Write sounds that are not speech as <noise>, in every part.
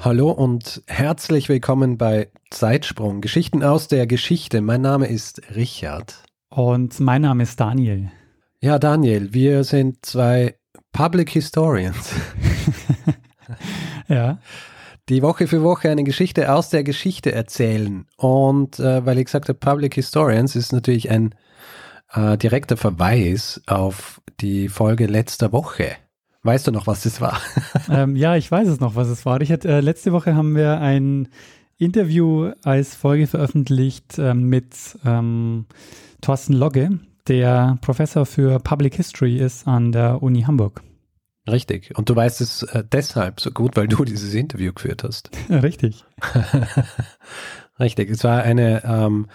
Hallo und herzlich willkommen bei Zeitsprung, Geschichten aus der Geschichte. Mein Name ist Richard. Und mein Name ist Daniel. Ja, Daniel, wir sind zwei Public Historians. <laughs> ja. Die Woche für Woche eine Geschichte aus der Geschichte erzählen. Und äh, weil ich gesagt habe, Public Historians ist natürlich ein äh, direkter Verweis auf die Folge letzter Woche. Weißt du noch, was das war? <laughs> ähm, ja, ich weiß es noch, was es war. Ich hatte, äh, letzte Woche haben wir ein Interview als Folge veröffentlicht äh, mit ähm, Thorsten Logge, der Professor für Public History ist an der Uni Hamburg. Richtig. Und du weißt es äh, deshalb so gut, weil du <laughs> dieses Interview geführt hast. <laughs> Richtig. Richtig. Es war eine, ähm,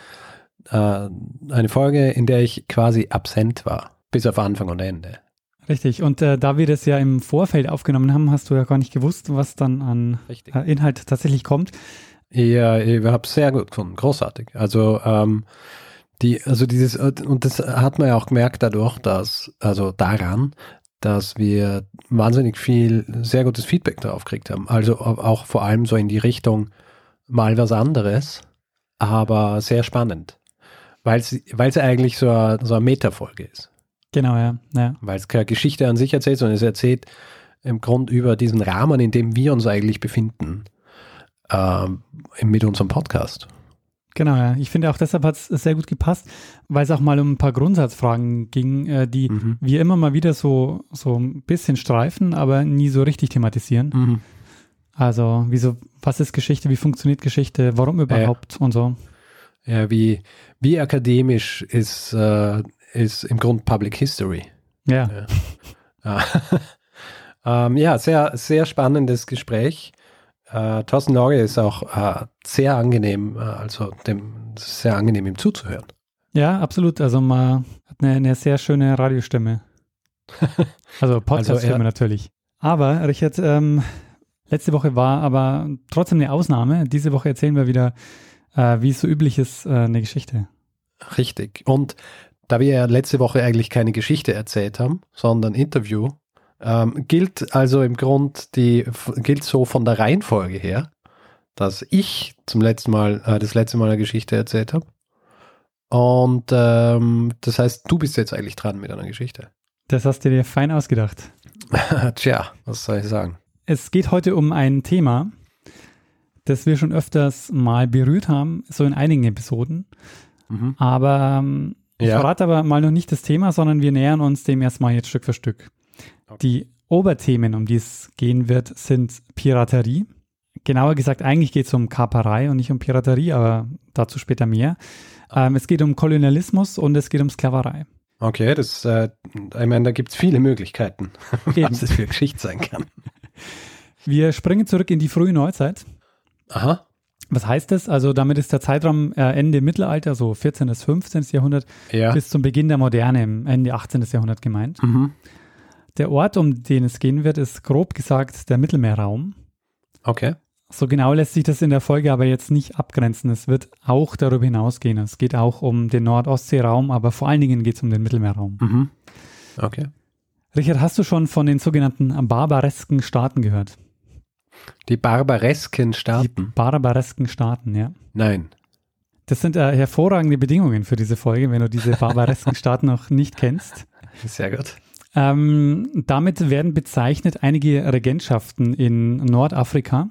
äh, eine Folge, in der ich quasi absent war, bis auf Anfang und Ende. Richtig. Und äh, da wir das ja im Vorfeld aufgenommen haben, hast du ja gar nicht gewusst, was dann an äh, Inhalt tatsächlich kommt. Ja, ich habe es sehr gut gefunden, großartig. Also ähm, die, also dieses und das hat man ja auch gemerkt dadurch, dass also daran, dass wir wahnsinnig viel sehr gutes Feedback darauf gekriegt haben. Also auch vor allem so in die Richtung mal was anderes, aber sehr spannend, weil es weil es eigentlich so eine, so eine Metafolge ist. Genau, ja. ja. Weil es keine Geschichte an sich erzählt, sondern es erzählt im Grund über diesen Rahmen, in dem wir uns eigentlich befinden, äh, mit unserem Podcast. Genau, ja. Ich finde auch deshalb hat es sehr gut gepasst, weil es auch mal um ein paar Grundsatzfragen ging, äh, die mhm. wir immer mal wieder so, so ein bisschen streifen, aber nie so richtig thematisieren. Mhm. Also, wieso, was ist Geschichte, wie funktioniert Geschichte, warum überhaupt ja. und so. Ja, wie, wie akademisch ist, äh, ist im Grunde Public History. Ja. Ja, <laughs> <laughs> ähm, ja sehr, sehr spannendes Gespräch. Äh, Thorsten Lorge ist auch äh, sehr angenehm, äh, also dem sehr angenehm ihm zuzuhören. Ja, absolut. Also man hat eine, eine sehr schöne Radiostimme. <laughs> Also Podcaststimme also natürlich. Aber Richard, ähm, letzte Woche war aber trotzdem eine Ausnahme. Diese Woche erzählen wir wieder, äh, wie es so üblich ist, äh, eine Geschichte. Richtig. Und da wir ja letzte Woche eigentlich keine Geschichte erzählt haben, sondern Interview, ähm, gilt also im Grund die, gilt so von der Reihenfolge her, dass ich zum letzten Mal, äh, das letzte Mal eine Geschichte erzählt habe. Und ähm, das heißt, du bist jetzt eigentlich dran mit einer Geschichte. Das hast du dir fein ausgedacht. <laughs> Tja, was soll ich sagen? Es geht heute um ein Thema, das wir schon öfters mal berührt haben, so in einigen Episoden. Mhm. Aber ähm, ich ja. verrate aber mal noch nicht das Thema, sondern wir nähern uns dem erstmal jetzt Stück für Stück. Okay. Die Oberthemen, um die es gehen wird, sind Piraterie. Genauer gesagt, eigentlich geht es um Kaperei und nicht um Piraterie, aber dazu später mehr. Ah. Ähm, es geht um Kolonialismus und es geht um Sklaverei. Okay, das, äh, ich meine, da gibt es viele Möglichkeiten, <laughs> was das für Geschichte sein kann. Wir springen zurück in die frühe Neuzeit. Aha. Was heißt das? Also damit ist der Zeitraum äh, Ende Mittelalter, so 14. bis 15. Jahrhundert, ja. bis zum Beginn der Moderne im Ende 18. Jahrhundert gemeint. Mhm. Der Ort, um den es gehen wird, ist grob gesagt der Mittelmeerraum. Okay. So genau lässt sich das in der Folge aber jetzt nicht abgrenzen. Es wird auch darüber hinausgehen. Es geht auch um den Nordostseeraum, aber vor allen Dingen geht es um den Mittelmeerraum. Mhm. Okay. Richard, hast du schon von den sogenannten barbaresken Staaten gehört? Die barbaresken Staaten. Die barbaresken Staaten, ja. Nein. Das sind äh, hervorragende Bedingungen für diese Folge, wenn du diese <laughs> barbaresken Staaten noch nicht kennst. Sehr gut. Ähm, damit werden bezeichnet einige Regentschaften in Nordafrika.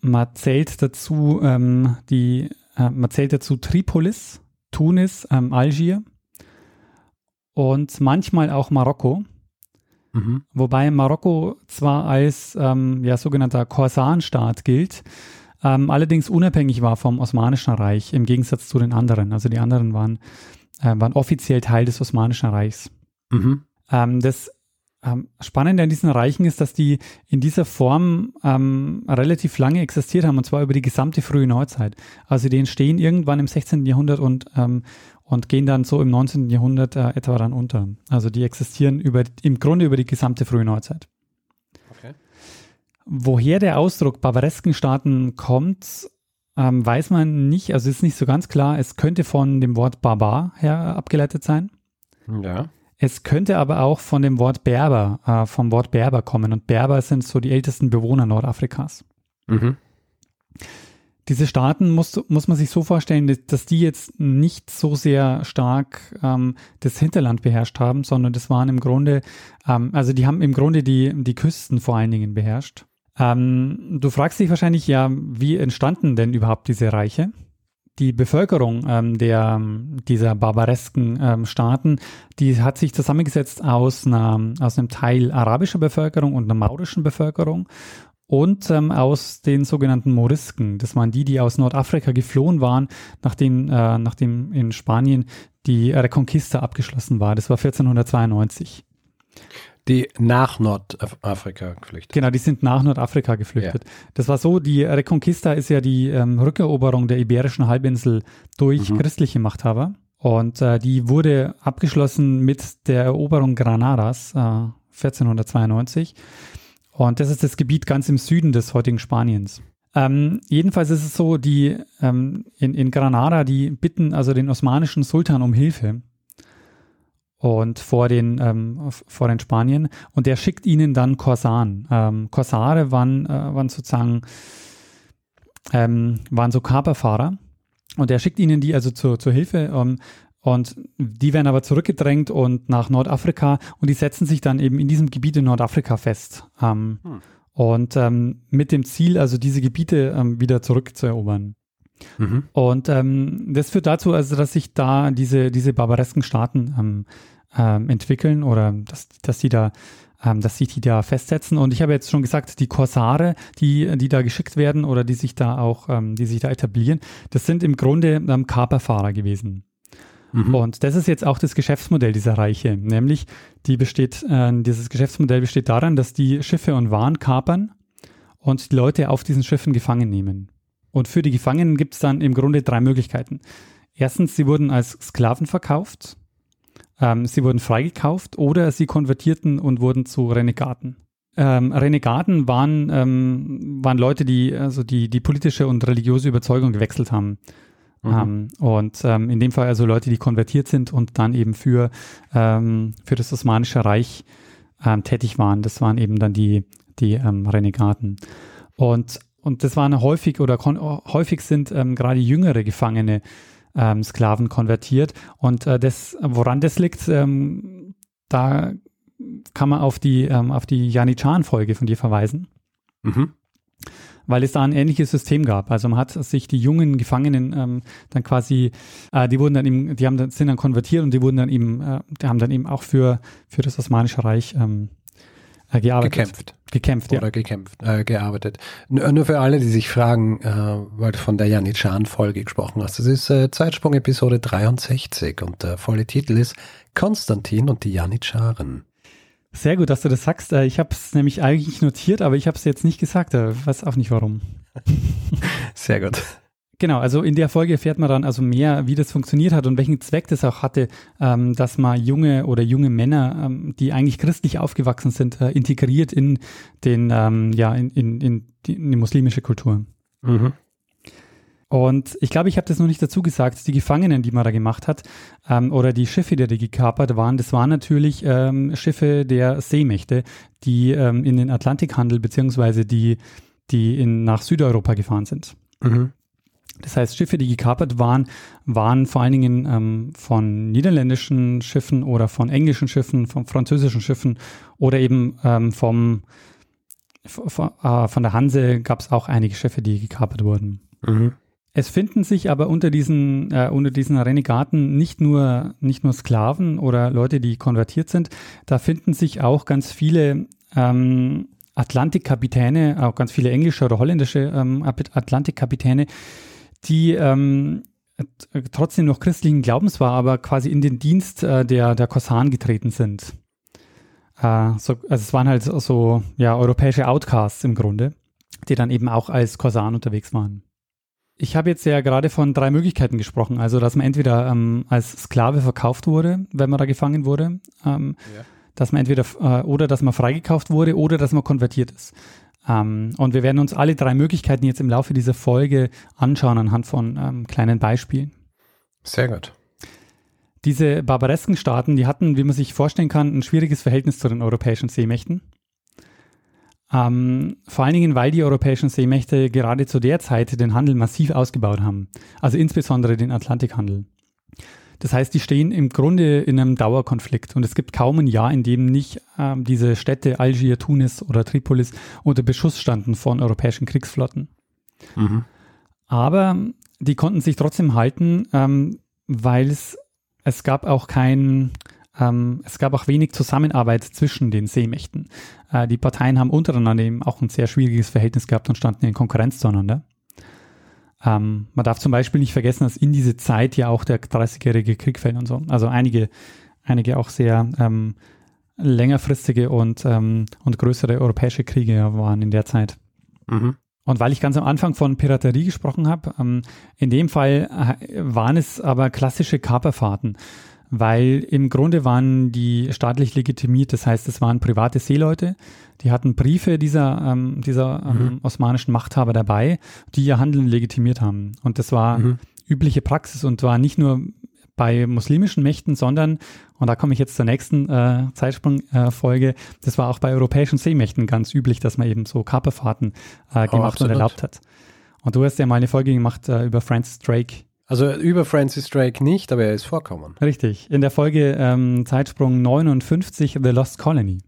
Man zählt dazu ähm, die, äh, man zählt dazu Tripolis, Tunis, ähm, Algier und manchmal auch Marokko. Mhm. Wobei Marokko zwar als ähm, ja, sogenannter Korsanstaat gilt, ähm, allerdings unabhängig war vom Osmanischen Reich im Gegensatz zu den anderen. Also die anderen waren, äh, waren offiziell Teil des Osmanischen Reichs. Mhm. Ähm, das ähm, Spannende an diesen Reichen ist, dass die in dieser Form ähm, relativ lange existiert haben, und zwar über die gesamte frühe Neuzeit. Also die entstehen irgendwann im 16. Jahrhundert und, ähm, und gehen dann so im 19. Jahrhundert äh, etwa dann unter. Also die existieren über, im Grunde über die gesamte frühe Neuzeit. Okay. Woher der Ausdruck barbaresken Staaten kommt, ähm, weiß man nicht. Also ist nicht so ganz klar. Es könnte von dem Wort Barbar her abgeleitet sein. Ja. Es könnte aber auch von dem Wort Berber, äh, vom Wort Berber kommen. Und Berber sind so die ältesten Bewohner Nordafrikas. Mhm. Diese Staaten muss, muss man sich so vorstellen, dass die jetzt nicht so sehr stark ähm, das Hinterland beherrscht haben, sondern das waren im Grunde, ähm, also die haben im Grunde die, die Küsten vor allen Dingen beherrscht. Ähm, du fragst dich wahrscheinlich ja, wie entstanden denn überhaupt diese Reiche? die Bevölkerung ähm, der, dieser barbaresken ähm, Staaten, die hat sich zusammengesetzt aus, einer, aus einem Teil arabischer Bevölkerung und einer maurischen Bevölkerung und ähm, aus den sogenannten Morisken. Das waren die, die aus Nordafrika geflohen waren, nachdem, äh, nachdem in Spanien die Reconquista abgeschlossen war. Das war 1492. Die nach Nordafrika geflüchtet. Genau, die sind nach Nordafrika geflüchtet. Ja. Das war so, die Reconquista ist ja die ähm, Rückeroberung der Iberischen Halbinsel durch mhm. christliche Machthaber. Und äh, die wurde abgeschlossen mit der Eroberung Granadas äh, 1492. Und das ist das Gebiet ganz im Süden des heutigen Spaniens. Ähm, jedenfalls ist es so, die ähm, in, in Granada, die bitten also den osmanischen Sultan um Hilfe und vor den, ähm, vor den Spanien und der schickt ihnen dann Korsaren. Ähm, Korsare waren, äh, waren sozusagen ähm, waren so Kaperfahrer und er schickt ihnen die also zur, zur Hilfe und die werden aber zurückgedrängt und nach Nordafrika und die setzen sich dann eben in diesem Gebiet in Nordafrika fest. Ähm, hm. Und ähm, mit dem Ziel, also diese Gebiete ähm, wieder zurückzuerobern. Mhm. Und ähm, das führt dazu, also dass sich da diese, diese barbaresken Staaten ähm, ähm, entwickeln oder dass, dass die da dass sich die da festsetzen. Und ich habe jetzt schon gesagt, die Korsare, die, die da geschickt werden oder die sich da auch, die sich da etablieren, das sind im Grunde ähm, Kaperfahrer gewesen. Mhm. Und das ist jetzt auch das Geschäftsmodell dieser Reiche, nämlich die besteht, äh, dieses Geschäftsmodell besteht daran, dass die Schiffe und Waren kapern und die Leute auf diesen Schiffen gefangen nehmen. Und für die Gefangenen gibt es dann im Grunde drei Möglichkeiten. Erstens, sie wurden als Sklaven verkauft, ähm, sie wurden freigekauft oder sie konvertierten und wurden zu Renegaten. Ähm, Renegaten waren, ähm, waren Leute, die also die, die politische und religiöse Überzeugung gewechselt haben. Mhm. Ähm, und ähm, in dem Fall also Leute, die konvertiert sind und dann eben für, ähm, für das Osmanische Reich tätig waren. Das waren eben dann die, die Renegaten. Und und das waren häufig oder häufig sind ähm, gerade jüngere Gefangene ähm, Sklaven konvertiert. Und äh, das, woran das liegt, ähm, da kann man auf die, ähm, auf die Janitschan-Folge von dir verweisen. Mhm. Weil es da ein ähnliches System gab. Also man hat sich die jungen Gefangenen ähm, dann quasi, äh, die wurden dann eben, die haben dann, sind dann konvertiert und die wurden dann eben, äh, die haben dann eben auch für, für das Osmanische Reich ähm, äh, gearbeitet. Gekämpft. Gekämpft, ja. Oder gekämpft, äh, gearbeitet. Nur, nur, für alle, die sich fragen, äh, weil du von der Janitschan-Folge gesprochen hast. Das ist äh, Zeitsprung-Episode 63 und der volle Titel ist Konstantin und die Janitscharen. Sehr gut, dass du das sagst. Äh, ich habe es nämlich eigentlich notiert, aber ich habe es jetzt nicht gesagt. Ich äh, weiß auch nicht warum. <laughs> Sehr gut. Genau, also in der Folge erfährt man dann also mehr, wie das funktioniert hat und welchen Zweck das auch hatte, ähm, dass man junge oder junge Männer, ähm, die eigentlich christlich aufgewachsen sind, äh, integriert in den, ähm, ja, in, in, in, die, in, die, muslimische Kultur. Mhm. Und ich glaube, ich habe das noch nicht dazu gesagt, die Gefangenen, die man da gemacht hat, ähm, oder die Schiffe, die da gekapert waren, das waren natürlich ähm, Schiffe der Seemächte, die ähm, in den Atlantikhandel beziehungsweise die, die in, nach Südeuropa gefahren sind. Mhm. Das heißt, Schiffe, die gekapert waren, waren vor allen Dingen ähm, von niederländischen Schiffen oder von englischen Schiffen, von französischen Schiffen oder eben ähm, vom, von, äh, von der Hanse gab es auch einige Schiffe, die gekapert wurden. Mhm. Es finden sich aber unter diesen, äh, unter diesen Renegaten nicht nur, nicht nur Sklaven oder Leute, die konvertiert sind, da finden sich auch ganz viele ähm, Atlantikkapitäne, auch ganz viele englische oder holländische ähm, Atlantikkapitäne, die ähm, trotzdem noch christlichen Glaubens war, aber quasi in den Dienst äh, der, der Korsaren getreten sind. Äh, so, also es waren halt so ja, europäische Outcasts im Grunde, die dann eben auch als Korsan unterwegs waren. Ich habe jetzt ja gerade von drei Möglichkeiten gesprochen. Also, dass man entweder ähm, als Sklave verkauft wurde, wenn man da gefangen wurde, ähm, ja. dass man entweder äh, oder dass man freigekauft wurde oder dass man konvertiert ist. Ähm, und wir werden uns alle drei Möglichkeiten jetzt im Laufe dieser Folge anschauen anhand von ähm, kleinen Beispielen. Sehr gut. Diese barbaresken Staaten, die hatten, wie man sich vorstellen kann, ein schwieriges Verhältnis zu den europäischen Seemächten. Ähm, vor allen Dingen, weil die europäischen Seemächte gerade zu der Zeit den Handel massiv ausgebaut haben. Also insbesondere den Atlantikhandel. Das heißt, die stehen im Grunde in einem Dauerkonflikt und es gibt kaum ein Jahr, in dem nicht ähm, diese Städte Algier, Tunis oder Tripolis unter Beschuss standen von europäischen Kriegsflotten. Mhm. Aber die konnten sich trotzdem halten, ähm, weil es, es gab auch kein, ähm, es gab auch wenig Zusammenarbeit zwischen den Seemächten. Äh, die Parteien haben untereinander eben auch ein sehr schwieriges Verhältnis gehabt und standen in Konkurrenz zueinander. Ähm, man darf zum Beispiel nicht vergessen, dass in diese Zeit ja auch der 30-jährige Krieg fällt und so. Also einige, einige auch sehr ähm, längerfristige und, ähm, und größere europäische Kriege waren in der Zeit. Mhm. Und weil ich ganz am Anfang von Piraterie gesprochen habe, ähm, in dem Fall äh, waren es aber klassische Kaperfahrten weil im Grunde waren die staatlich legitimiert, das heißt, es waren private Seeleute, die hatten Briefe dieser, ähm, dieser ähm, mhm. osmanischen Machthaber dabei, die ihr Handeln legitimiert haben. Und das war mhm. übliche Praxis und war nicht nur bei muslimischen Mächten, sondern, und da komme ich jetzt zur nächsten äh, Zeitsprungfolge, äh, das war auch bei europäischen Seemächten ganz üblich, dass man eben so Kaperfahrten äh, oh, gemacht oh, und erlaubt hat. Und du hast ja mal eine Folge gemacht äh, über Francis Drake, also über Francis Drake nicht, aber er ist vorkommen. Richtig. In der Folge ähm, Zeitsprung 59, The Lost Colony.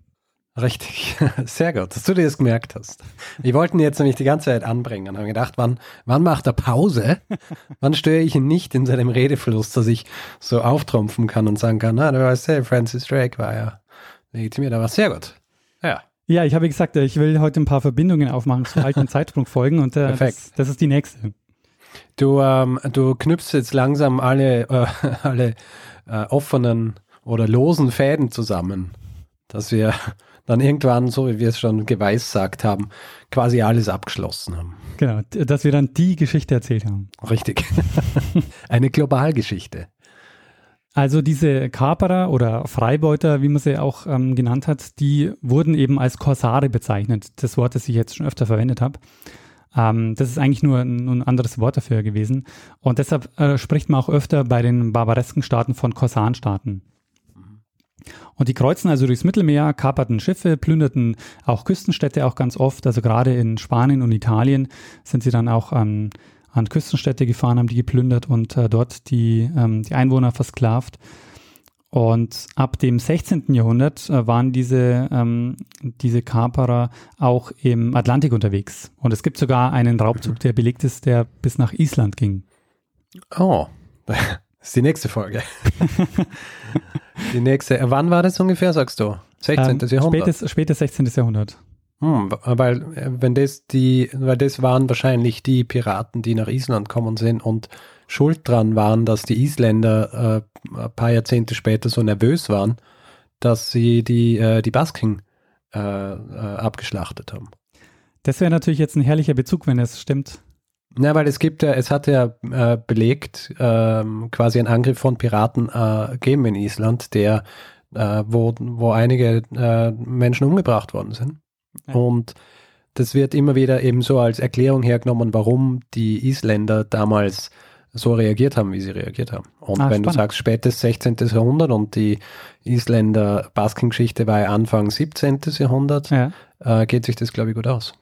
Richtig, <laughs> sehr gut, dass du dir das gemerkt hast. Ich wollte ihn jetzt nämlich die ganze Zeit anbringen und habe gedacht, wann, wann macht er Pause? wann störe ich ihn nicht in seinem Redefluss, dass ich so auftrumpfen kann und sagen kann, na, du weißt ja, Francis Drake war ja legitimiert, aber sehr gut. Ja. Ja, ich habe gesagt, ich will heute ein paar Verbindungen aufmachen zu alten <laughs> Zeitsprungfolgen und äh, das, das ist die nächste. Du, ähm, du knüpfst jetzt langsam alle, äh, <laughs> alle äh, offenen oder losen Fäden zusammen, dass wir <laughs> dann irgendwann, so wie wir es schon geweissagt haben, quasi alles abgeschlossen haben. Genau, dass wir dann die Geschichte erzählt haben. Richtig. <laughs> Eine Globalgeschichte. Also diese Kaperer oder Freibeuter, wie man sie auch ähm, genannt hat, die wurden eben als Korsare bezeichnet. Das Wort, das ich jetzt schon öfter verwendet habe. Ähm, das ist eigentlich nur ein, ein, anderes Wort dafür gewesen. Und deshalb äh, spricht man auch öfter bei den barbaresken Staaten von Korsanstaaten. Und die kreuzen also durchs Mittelmeer, kaperten Schiffe, plünderten auch Küstenstädte auch ganz oft. Also gerade in Spanien und Italien sind sie dann auch an, an Küstenstädte gefahren, haben die geplündert und äh, dort die, ähm, die Einwohner versklavt. Und ab dem 16. Jahrhundert äh, waren diese, ähm, diese Kaperer auch im Atlantik unterwegs. Und es gibt sogar einen Raubzug, der belegt ist, der bis nach Island ging. Oh, das <laughs> ist die nächste Folge. <laughs> die nächste. Wann war das ungefähr, sagst du? 16. Ähm, Jahrhundert? Spätes, spätes 16. Jahrhundert. Hm, weil, äh, wenn das die, weil das waren wahrscheinlich die Piraten, die nach Island kommen sind und schuld dran waren, dass die Isländer äh, ein paar Jahrzehnte später so nervös waren, dass sie die, äh, die Basken äh, äh abgeschlachtet haben. Das wäre natürlich jetzt ein herrlicher Bezug, wenn es stimmt. Na, weil es gibt ja, es hat ja äh, belegt, ähm, quasi einen Angriff von Piraten äh, gegeben in Island, der, wo, wo einige Menschen umgebracht worden sind. Ja. Und das wird immer wieder eben so als Erklärung hergenommen, warum die Isländer damals so reagiert haben, wie sie reagiert haben. Und ah, wenn spannend. du sagst spätes 16. Jahrhundert und die Isländer Baskengeschichte war Anfang 17. Jahrhundert, ja. äh, geht sich das, glaube ich, gut aus.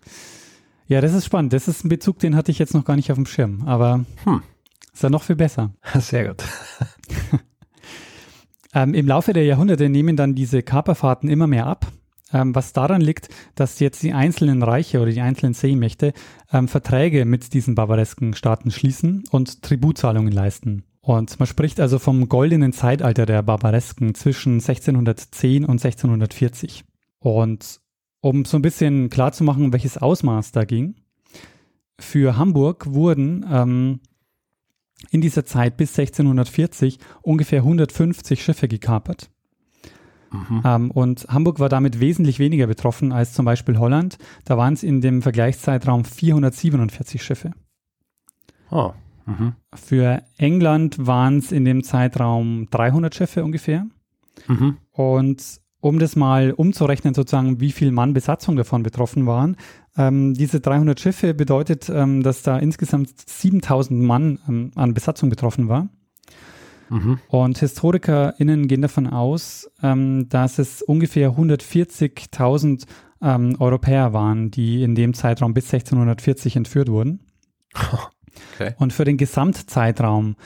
Ja, das ist spannend. Das ist ein Bezug, den hatte ich jetzt noch gar nicht auf dem Schirm, aber hm. ist ja noch viel besser. <laughs> Sehr gut. <laughs> ähm, Im Laufe der Jahrhunderte nehmen dann diese Kaperfahrten immer mehr ab ähm, was daran liegt, dass jetzt die einzelnen Reiche oder die einzelnen Seemächte ähm, Verträge mit diesen barbaresken Staaten schließen und Tributzahlungen leisten. Und man spricht also vom goldenen Zeitalter der Barbaresken zwischen 1610 und 1640. Und um so ein bisschen klarzumachen, welches Ausmaß da ging, für Hamburg wurden ähm, in dieser Zeit bis 1640 ungefähr 150 Schiffe gekapert. Mhm. Ähm, und Hamburg war damit wesentlich weniger betroffen als zum Beispiel Holland. Da waren es in dem Vergleichszeitraum 447 Schiffe. Oh. Mhm. Für England waren es in dem Zeitraum 300 Schiffe ungefähr. Mhm. Und um das mal umzurechnen, sozusagen, wie viel Mann Besatzung davon betroffen waren, ähm, diese 300 Schiffe bedeutet, ähm, dass da insgesamt 7000 Mann ähm, an Besatzung betroffen war. Mhm. Und HistorikerInnen gehen davon aus, ähm, dass es ungefähr 140.000 ähm, Europäer waren, die in dem Zeitraum bis 1640 entführt wurden. <laughs> Okay. Und für den Gesamtzeitraum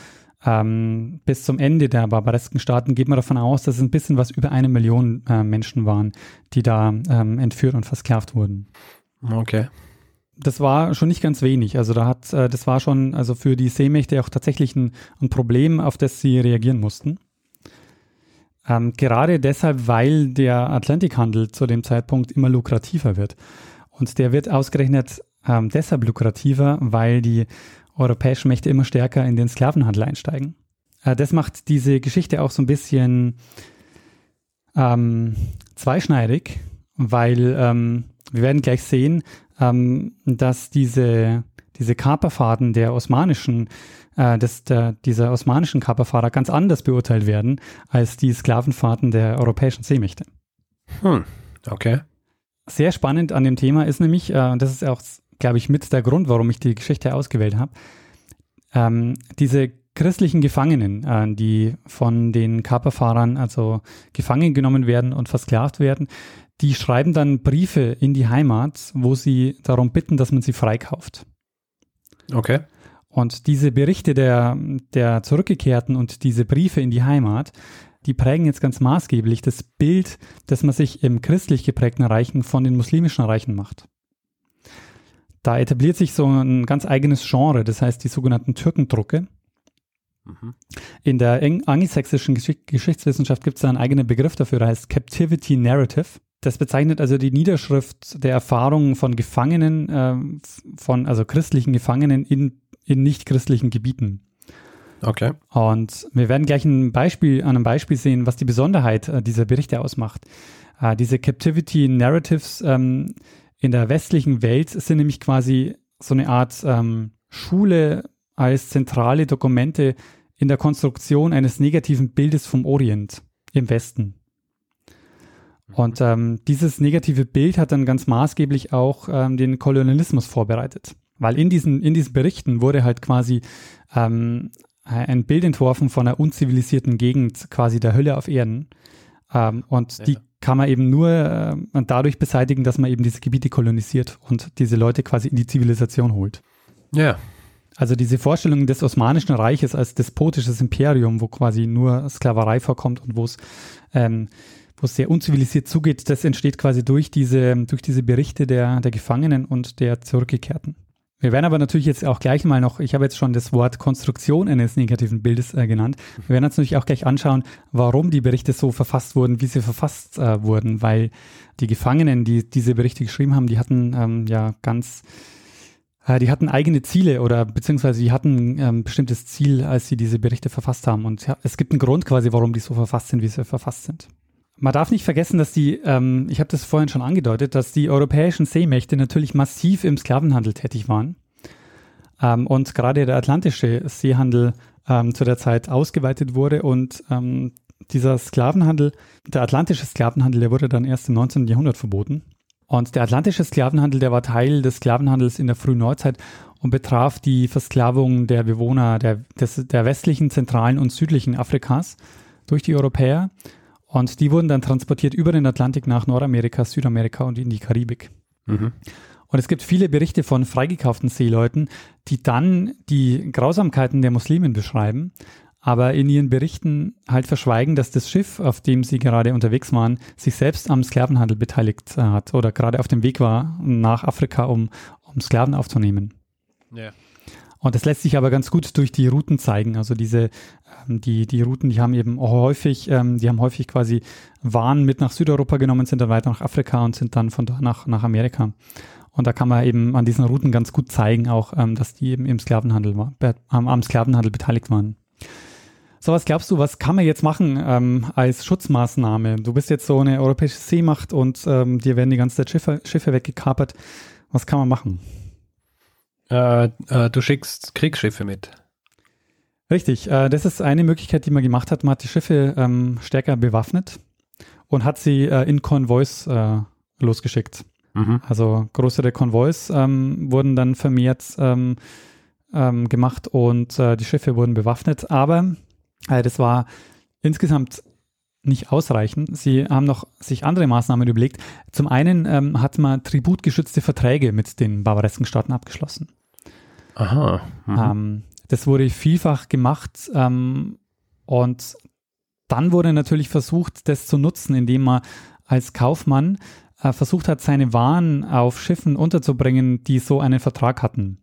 ähm, bis zum Ende der barbaresken Staaten geht man davon aus, dass es ein bisschen was über eine Million äh, Menschen waren, die da ähm, entführt und versklavt wurden. Okay. Das war schon nicht ganz wenig. Also da hat, äh, das war schon also für die Seemächte auch tatsächlich ein, ein Problem, auf das sie reagieren mussten. Ähm, gerade deshalb, weil der Atlantikhandel zu dem Zeitpunkt immer lukrativer wird. Und der wird ausgerechnet ähm, deshalb lukrativer, weil die europäischen Mächte immer stärker in den Sklavenhandel einsteigen. Äh, das macht diese Geschichte auch so ein bisschen ähm, zweischneidig, weil ähm, wir werden gleich sehen, ähm, dass diese, diese Kaperfahrten der osmanischen, äh, des, der, dieser osmanischen Kaperfahrer ganz anders beurteilt werden als die Sklavenfahrten der europäischen Seemächte. Hm. Okay. Sehr spannend an dem Thema ist nämlich, äh, das ist auch, glaube ich, mit der Grund, warum ich die Geschichte ausgewählt habe, ähm, diese christlichen Gefangenen, äh, die von den Kaperfahrern also gefangen genommen werden und versklavt werden, die schreiben dann Briefe in die Heimat, wo sie darum bitten, dass man sie freikauft. Okay. Und diese Berichte der, der Zurückgekehrten und diese Briefe in die Heimat, die prägen jetzt ganz maßgeblich das Bild, das man sich im christlich geprägten Reichen von den muslimischen Reichen macht. Da etabliert sich so ein ganz eigenes Genre, das heißt die sogenannten Türkendrucke. Mhm. In der angelsächsischen Geschichtswissenschaft gibt es einen eigenen Begriff dafür, der heißt Captivity Narrative. Das bezeichnet also die Niederschrift der Erfahrungen von Gefangenen, äh, von, also christlichen Gefangenen in, in nicht-christlichen Gebieten. Okay. Und wir werden gleich ein Beispiel, an einem Beispiel sehen, was die Besonderheit äh, dieser Berichte ausmacht. Äh, diese Captivity Narratives ähm, in der westlichen Welt sind nämlich quasi so eine Art ähm, Schule als zentrale Dokumente in der Konstruktion eines negativen Bildes vom Orient im Westen. Und ähm, dieses negative Bild hat dann ganz maßgeblich auch ähm, den Kolonialismus vorbereitet. Weil in diesen, in diesen Berichten wurde halt quasi ähm, ein Bild entworfen von einer unzivilisierten Gegend, quasi der Hölle auf Erden. Ähm, und ja. die kann man eben nur äh, dadurch beseitigen, dass man eben diese Gebiete kolonisiert und diese Leute quasi in die Zivilisation holt. Ja. Also diese Vorstellung des Osmanischen Reiches als despotisches Imperium, wo quasi nur Sklaverei vorkommt und wo es ähm, wo es sehr unzivilisiert zugeht, das entsteht quasi durch diese, durch diese Berichte der, der Gefangenen und der Zurückgekehrten. Wir werden aber natürlich jetzt auch gleich mal noch, ich habe jetzt schon das Wort Konstruktion eines negativen Bildes äh, genannt. Wir werden uns natürlich auch gleich anschauen, warum die Berichte so verfasst wurden, wie sie verfasst äh, wurden, weil die Gefangenen, die diese Berichte geschrieben haben, die hatten ähm, ja ganz, äh, die hatten eigene Ziele oder beziehungsweise die hatten ein ähm, bestimmtes Ziel, als sie diese Berichte verfasst haben. Und ja, es gibt einen Grund quasi, warum die so verfasst sind, wie sie verfasst sind. Man darf nicht vergessen, dass die, ähm, ich habe das vorhin schon angedeutet, dass die europäischen Seemächte natürlich massiv im Sklavenhandel tätig waren. Ähm, und gerade der atlantische Seehandel ähm, zu der Zeit ausgeweitet wurde und ähm, dieser Sklavenhandel, der atlantische Sklavenhandel, der wurde dann erst im 19. Jahrhundert verboten. Und der atlantische Sklavenhandel, der war Teil des Sklavenhandels in der frühen Neuzeit und betraf die Versklavung der Bewohner der, des, der westlichen, zentralen und südlichen Afrikas durch die Europäer und die wurden dann transportiert über den Atlantik nach Nordamerika, Südamerika und in die Karibik. Mhm. Und es gibt viele Berichte von freigekauften Seeleuten, die dann die Grausamkeiten der Muslimen beschreiben, aber in ihren Berichten halt verschweigen, dass das Schiff, auf dem sie gerade unterwegs waren, sich selbst am Sklavenhandel beteiligt äh, hat oder gerade auf dem Weg war nach Afrika, um, um Sklaven aufzunehmen. Ja. Und das lässt sich aber ganz gut durch die Routen zeigen. Also diese, ähm, die, die Routen, die haben eben häufig, ähm, die haben häufig quasi Waren mit nach Südeuropa genommen, sind dann weiter nach Afrika und sind dann von da nach, nach Amerika. Und da kann man eben an diesen Routen ganz gut zeigen, auch, ähm, dass die eben im Sklavenhandel war, am, am Sklavenhandel beteiligt waren. So, was glaubst du, was kann man jetzt machen ähm, als Schutzmaßnahme? Du bist jetzt so eine europäische Seemacht und ähm, dir werden die ganze Zeit Schiffe, Schiffe weggekapert. Was kann man machen? Äh, äh, du schickst Kriegsschiffe mit. Richtig, äh, das ist eine Möglichkeit, die man gemacht hat. Man hat die Schiffe ähm, stärker bewaffnet und hat sie äh, in Konvois äh, losgeschickt. Mhm. Also größere Konvois ähm, wurden dann vermehrt ähm, ähm, gemacht und äh, die Schiffe wurden bewaffnet. Aber das war insgesamt nicht ausreichend. Sie haben noch sich andere Maßnahmen überlegt. Zum einen ähm, hat man tributgeschützte Verträge mit den barbaresken Staaten abgeschlossen. Aha. Mhm. Ähm, das wurde vielfach gemacht ähm, und dann wurde natürlich versucht, das zu nutzen, indem man als Kaufmann äh, versucht hat, seine Waren auf Schiffen unterzubringen, die so einen Vertrag hatten.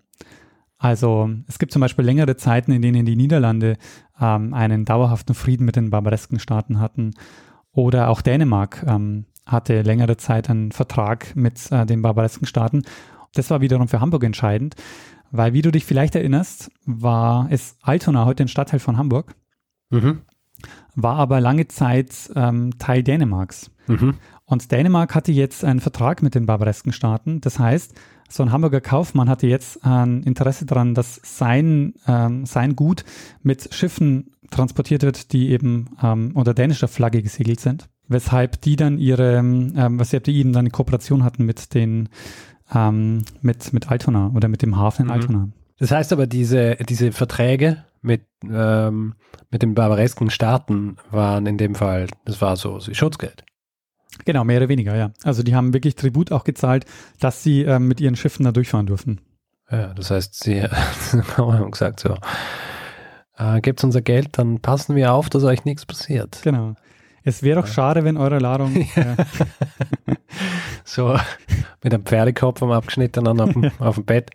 Also es gibt zum Beispiel längere Zeiten, in denen die Niederlande ähm, einen dauerhaften Frieden mit den barbaresken Staaten hatten. Oder auch Dänemark ähm, hatte längere Zeit einen Vertrag mit äh, den barbaresken Staaten. Das war wiederum für Hamburg entscheidend, weil, wie du dich vielleicht erinnerst, war es Altona, heute ein Stadtteil von Hamburg, Mhm. war aber lange Zeit ähm, Teil Dänemarks. Mhm. Und Dänemark hatte jetzt einen Vertrag mit den barbaresken Staaten. Das heißt, so ein Hamburger Kaufmann hatte jetzt ein Interesse daran, dass sein, ähm, sein Gut mit Schiffen transportiert wird, die eben ähm, unter dänischer Flagge gesegelt sind. Weshalb die dann ihre, ähm, weshalb die eben dann eine Kooperation hatten mit den, ähm, mit, mit Altona oder mit dem Hafen in Mhm. Altona. Das heißt aber, diese, diese Verträge mit, ähm, mit den barbaresken Staaten waren in dem Fall, das war so, Schutzgeld. Genau, mehr oder weniger, ja. Also die haben wirklich Tribut auch gezahlt, dass sie ähm, mit ihren Schiffen da durchfahren dürfen. Ja, das heißt, sie <laughs> haben gesagt so, äh, gebt unser Geld, dann passen wir auf, dass euch nichts passiert. Genau. Es wäre doch schade, wenn eure Ladung <laughs> äh, So mit einem Pferdekopf am abgeschnittenen auf dem, <laughs> auf dem Bett.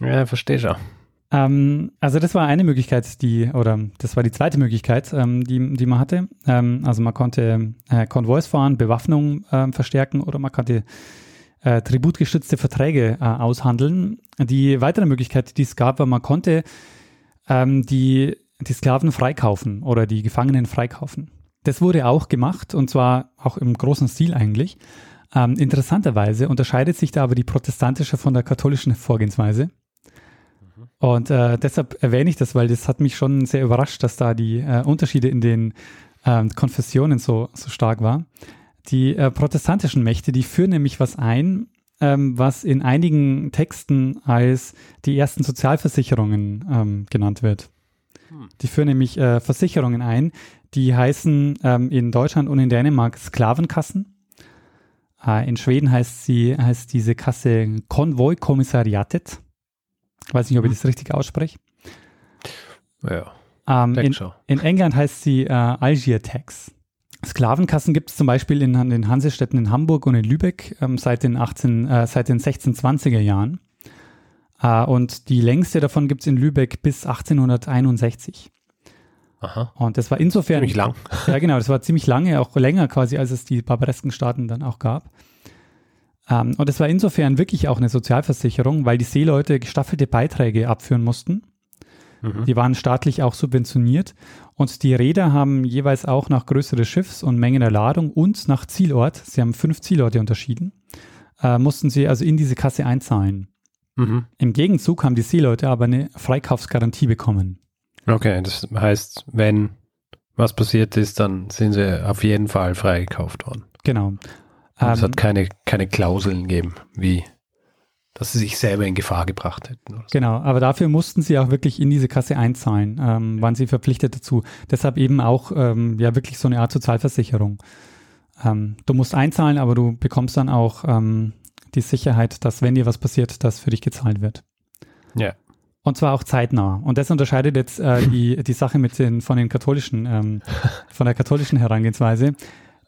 Ja, verstehe schon. Ähm, also das war eine Möglichkeit, die, oder das war die zweite Möglichkeit, ähm, die, die man hatte. Ähm, also man konnte äh, Konvois fahren, Bewaffnung ähm, verstärken oder man konnte äh, tributgestützte Verträge äh, aushandeln. Die weitere Möglichkeit, die es gab, war, man konnte ähm, die, die Sklaven freikaufen oder die Gefangenen freikaufen. Das wurde auch gemacht und zwar auch im großen Stil eigentlich. Ähm, interessanterweise unterscheidet sich da aber die protestantische von der katholischen Vorgehensweise. Und äh, deshalb erwähne ich das, weil das hat mich schon sehr überrascht, dass da die äh, Unterschiede in den ähm, Konfessionen so, so stark war. Die äh, protestantischen Mächte, die führen nämlich was ein, ähm, was in einigen Texten als die ersten Sozialversicherungen ähm, genannt wird. Die führen nämlich äh, Versicherungen ein, die heißen ähm, in Deutschland und in Dänemark Sklavenkassen. Äh, in Schweden heißt sie heißt diese Kasse Konvoi-Kommissariatet. Weiß nicht, ob ich das richtig ausspreche. Ja, Ähm, in, in England heißt sie äh, Algier Tax. Sklavenkassen gibt es zum Beispiel in, in den Hansestädten in Hamburg und in Lübeck ähm, seit, den 18, äh, seit den 1620er Jahren. Äh, und die längste davon gibt es in Lübeck bis 1861. Aha. Und das war insofern. Ziemlich lang. <laughs> Ja, genau, das war ziemlich lange, auch länger quasi, als es die barbaresken Staaten dann auch gab. Ähm, und es war insofern wirklich auch eine Sozialversicherung, weil die Seeleute gestaffelte Beiträge abführen mussten. Mhm. Die waren staatlich auch subventioniert und die Räder haben jeweils auch nach Größe des Schiffs und Menge der Ladung und nach Zielort, sie haben fünf Zielorte unterschieden, äh, mussten sie also in diese Kasse einzahlen. Mhm. Im Gegenzug haben die Seeleute aber eine Freikaufsgarantie bekommen. Okay, das heißt, wenn was passiert ist, dann sind sie auf jeden Fall freigekauft worden. Genau. Und es Ähm, hat keine, keine Klauseln gegeben, wie dass sie sich selber in Gefahr gebracht hätten. So. Genau, aber dafür mussten sie auch wirklich in diese Kasse einzahlen, ähm, waren sie verpflichtet dazu. Deshalb eben auch ähm, ja wirklich so eine Art Sozialversicherung. Ähm, du musst einzahlen, aber du bekommst dann auch ähm, die Sicherheit, dass wenn dir was passiert, das für dich gezahlt wird. Ja. Und zwar auch zeitnah. Und das unterscheidet jetzt äh, die, <laughs> die Sache mit den, von den katholischen, ähm, von der katholischen Herangehensweise.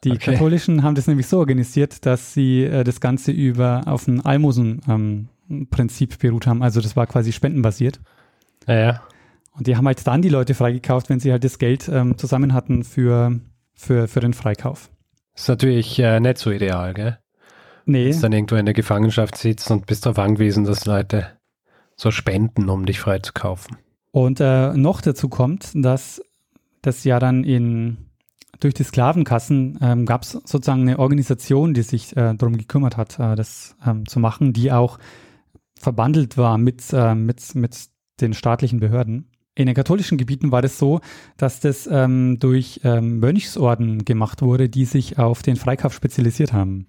Die Okay. katholischen haben das nämlich so organisiert, dass sie äh, das Ganze über auf ein Almosen-Prinzip beruht haben. Also das war quasi spendenbasiert. Ja, ja. Und die haben halt dann die Leute freigekauft, wenn sie halt das Geld ähm, zusammen hatten für, für, für den Freikauf. Ist natürlich äh, nicht so ideal, gell? Nee, Dass dann irgendwo in der Gefangenschaft sitzt und bist darauf angewiesen, dass Leute so spenden, um dich freizukaufen. Und äh, noch dazu kommt, dass das ja dann in, durch die Sklavenkassen ähm, gab es sozusagen eine Organisation, die sich äh, darum gekümmert hat, äh, das ähm, zu machen, die auch verbandelt war mit, äh, mit, mit den staatlichen Behörden. In den katholischen Gebieten war das so, dass das ähm, durch ähm, Mönchsorden gemacht wurde, die sich auf den Freikauf spezialisiert haben.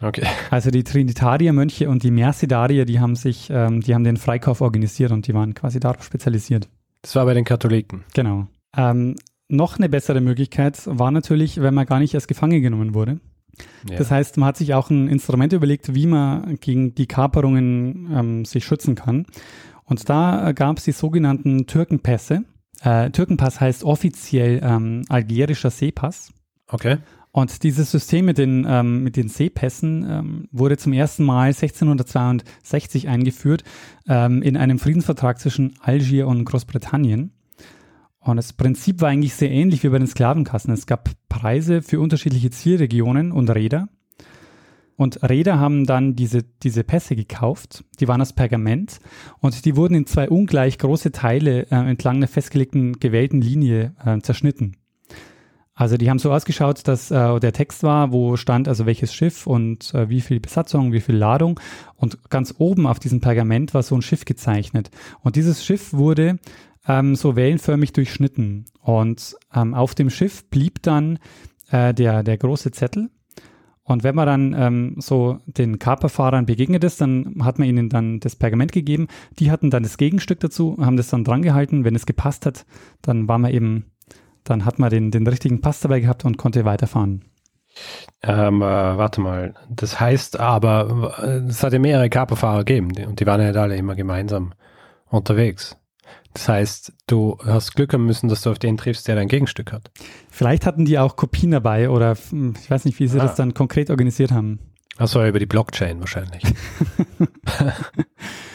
Okay. <laughs> Also die Trinitarier-Mönche und die Mercedarier, die haben sich, ähm, die haben den Freikauf organisiert und die waren quasi darauf spezialisiert. Das war bei den Katholiken. Genau. Ähm, noch eine bessere Möglichkeit war natürlich, wenn man gar nicht erst gefangen genommen wurde. Ja. Das heißt, man hat sich auch ein Instrument überlegt, wie man gegen die Kaperungen ähm, sich schützen kann. Und da gab es die sogenannten Türkenpässe. Äh, Türkenpass heißt offiziell ähm, algerischer Seepass. okay. Und dieses System mit den, ähm, mit den Seepässen ähm, wurde zum ersten Mal 1662 eingeführt ähm, in einem Friedensvertrag zwischen Algier und Großbritannien. Und das Prinzip war eigentlich sehr ähnlich wie bei den Sklavenkassen. Es gab Preise für unterschiedliche Zielregionen und Räder. Und Räder haben dann diese, diese Pässe gekauft. Die waren aus Pergament und die wurden in zwei ungleich große Teile äh, entlang einer festgelegten gewählten Linie äh, zerschnitten. Also die haben so ausgeschaut, dass äh, der Text war, wo stand also welches Schiff und äh, wie viel Besatzung, wie viel Ladung. Und ganz oben auf diesem Pergament war so ein Schiff gezeichnet. Und dieses Schiff wurde ähm, so wellenförmig durchschnitten. Und ähm, auf dem Schiff blieb dann äh, der, der große Zettel. Und wenn man dann ähm, so den Kaperfahrern begegnet ist, dann hat man ihnen dann das Pergament gegeben. Die hatten dann das Gegenstück dazu, haben das dann dran gehalten. Wenn es gepasst hat, dann war man eben dann hat man den, den richtigen Pass dabei gehabt und konnte weiterfahren. Ähm, äh, warte mal. Das heißt aber, äh, es hat ja mehrere Kaperfahrer gegeben die- und die waren ja alle immer gemeinsam unterwegs. Das heißt, du hast Glück haben müssen, dass du auf den triffst, der dein Gegenstück hat. Vielleicht hatten die auch Kopien dabei oder hm, ich weiß nicht, wie sie Ah. das dann konkret organisiert haben. Achso, über die Blockchain wahrscheinlich. <laughs> <laughs>